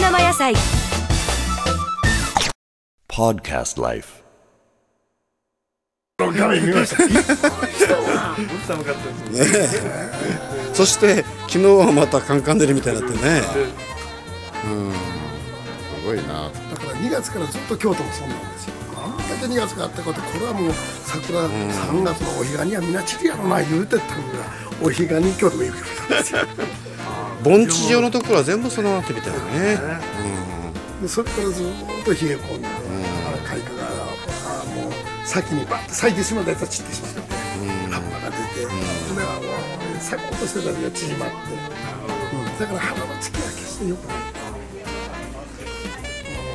生野菜。Podcast Life. 画面見ましたそして昨日はまたカンカン照りみたいになってね。うん。すごいな。だから2月からずっと京都もそうなんですよ。あんだけ2月があったことこれはもう桜3月のお彼岸にはみんな散るやろな言うてたのがお彼岸に京都も行くようなんですよ盆地上のところは全部そうなってみたいね。でそれからずっと冷え込んで、あれ開花があもう先にバッと咲いてしまったやつは散ってしまって、葉っぱが出て、それはもう咲こうとしてたやつが縮まって、うん。だから花のつきは決して良くない。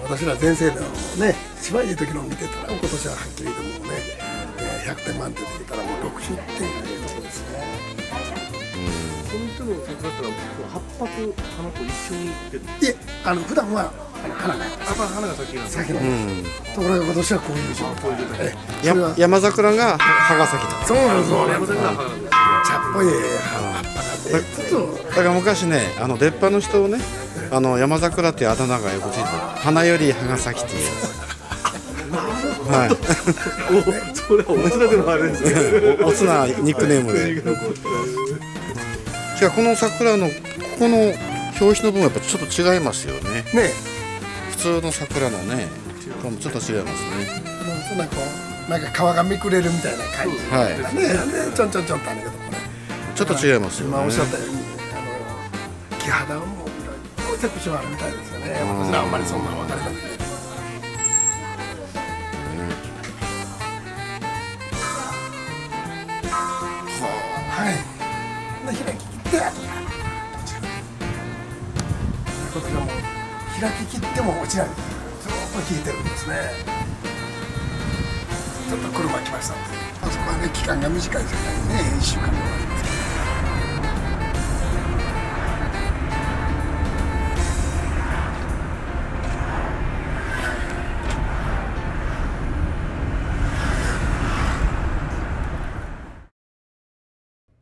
私ら全盛でのね芝居いい時の見てたら今年ははっきり言ってもうねえー100点満点って言ったらもう60点がいいとこですね。そういう人の桜ったら葉っぱと花と一緒に出るいえあの普段は花があ花が先なんだ先の、ところが今年はこういう状態。で、山桜が葉が咲きだそうなんですよ。山崎が花なんだ茶っぽい葉っぱが出てちょっと。だから昔ねあの出っ歯の人をねあの山桜っていうあだ名がよくついてる。花より葉が咲きっていう。はい。おそれは面白くのあれですね。おつなニックネームで じゃあこの桜のここの表紙の部分やっぱちょっと違いますよね。ね。普通の桜のねこれもちょっと違いますね。なこうなんか皮がめくれるみたいな感じ。はい。ねでちょんちょんちょんってあるけどもね。ちょっと違いますよね。今おっしゃったようにあの木肌はもういろいろセクションあるみたいですよね。私らあんまりそんなの分かはいこちらも開ききっても落ちない。ずっと引いてるんですね。ちょっと車来ました。あそこはね期間が短いですからね1週間で終わ